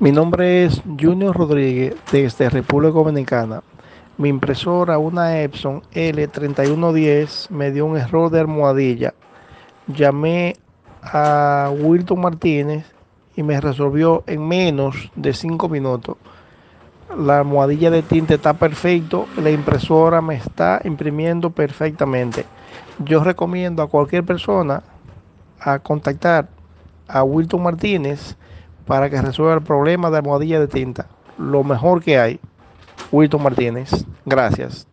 Mi nombre es Junior Rodríguez desde República Dominicana. Mi impresora, una Epson L3110, me dio un error de almohadilla. Llamé a Wilton Martínez y me resolvió en menos de 5 minutos. La almohadilla de tinta está perfecto, la impresora me está imprimiendo perfectamente. Yo recomiendo a cualquier persona a contactar a Wilton Martínez para que resuelva el problema de almohadilla de tinta. Lo mejor que hay. Wilton Martínez. Gracias.